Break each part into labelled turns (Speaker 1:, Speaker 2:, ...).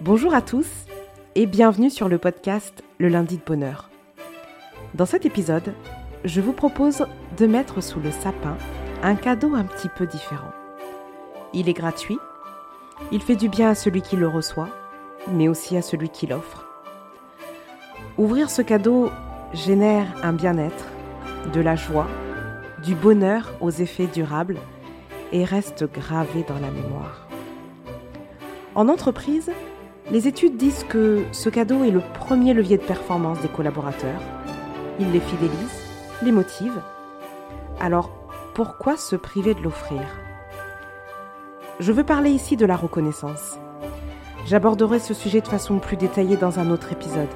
Speaker 1: Bonjour à tous et bienvenue sur le podcast Le lundi de bonheur. Dans cet épisode, je vous propose de mettre sous le sapin un cadeau un petit peu différent. Il est gratuit, il fait du bien à celui qui le reçoit, mais aussi à celui qui l'offre. Ouvrir ce cadeau génère un bien-être, de la joie, du bonheur aux effets durables et reste gravé dans la mémoire. En entreprise, les études disent que ce cadeau est le premier levier de performance des collaborateurs. Il les fidélise, les motive. Alors, pourquoi se priver de l'offrir? Je veux parler ici de la reconnaissance. J'aborderai ce sujet de façon plus détaillée dans un autre épisode.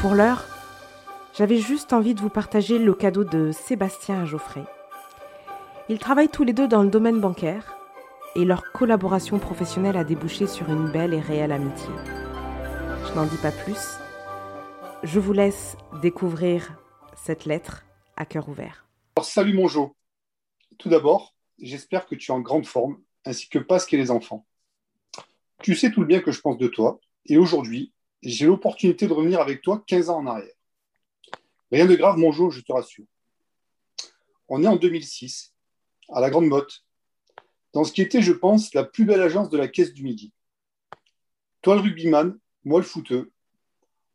Speaker 1: Pour l'heure, j'avais juste envie de vous partager le cadeau de Sébastien à Geoffrey. Ils travaillent tous les deux dans le domaine bancaire et leur collaboration professionnelle a débouché sur une belle et réelle amitié. Je n'en dis pas plus. Je vous laisse découvrir cette lettre à cœur ouvert.
Speaker 2: Alors, salut mon Jo. Tout d'abord, j'espère que tu es en grande forme, ainsi que Pascal et les enfants. Tu sais tout le bien que je pense de toi, et aujourd'hui, j'ai l'opportunité de revenir avec toi 15 ans en arrière. Rien de grave, mon Jo, je te rassure. On est en 2006, à la Grande Motte, dans ce qui était, je pense, la plus belle agence de la Caisse du Midi. Toi le rugbyman, moi le footeux.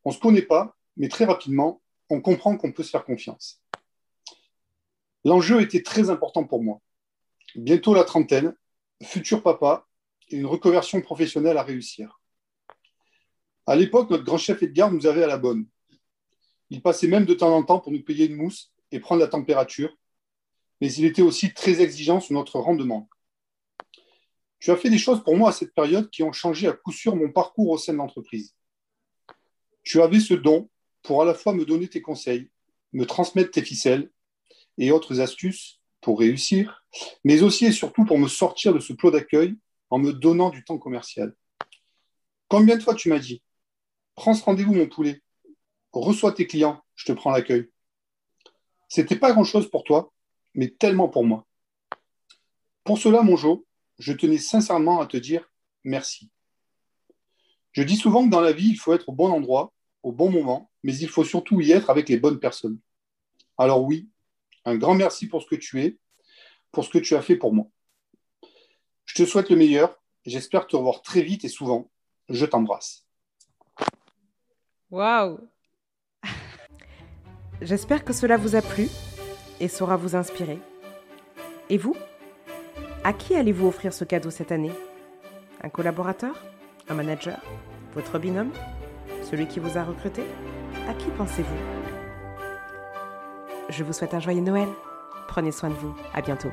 Speaker 2: On ne se connaît pas, mais très rapidement, on comprend qu'on peut se faire confiance. L'enjeu était très important pour moi. Bientôt la trentaine, futur papa et une reconversion professionnelle à réussir. À l'époque, notre grand chef Edgar nous avait à la bonne. Il passait même de temps en temps pour nous payer une mousse et prendre la température, mais il était aussi très exigeant sur notre rendement. Tu as fait des choses pour moi à cette période qui ont changé à coup sûr mon parcours au sein de l'entreprise. Tu avais ce don pour à la fois me donner tes conseils, me transmettre tes ficelles et autres astuces pour réussir, mais aussi et surtout pour me sortir de ce plot d'accueil en me donnant du temps commercial. Combien de fois tu m'as dit Prends ce rendez-vous, mon poulet. Reçois tes clients, je te prends l'accueil. C'était pas grand-chose pour toi, mais tellement pour moi. Pour cela, mon Jo, je tenais sincèrement à te dire merci. Je dis souvent que dans la vie, il faut être au bon endroit, au bon moment, mais il faut surtout y être avec les bonnes personnes. Alors oui, un grand merci pour ce que tu es, pour ce que tu as fait pour moi. Je te souhaite le meilleur j'espère te revoir très vite et souvent. Je t'embrasse.
Speaker 1: Waouh J'espère que cela vous a plu et saura vous inspirer. Et vous? À qui allez-vous offrir ce cadeau cette année? Un collaborateur? Un manager? Votre binôme? Celui qui vous a recruté? À qui pensez-vous? Je vous souhaite un joyeux Noël. Prenez soin de vous. À bientôt.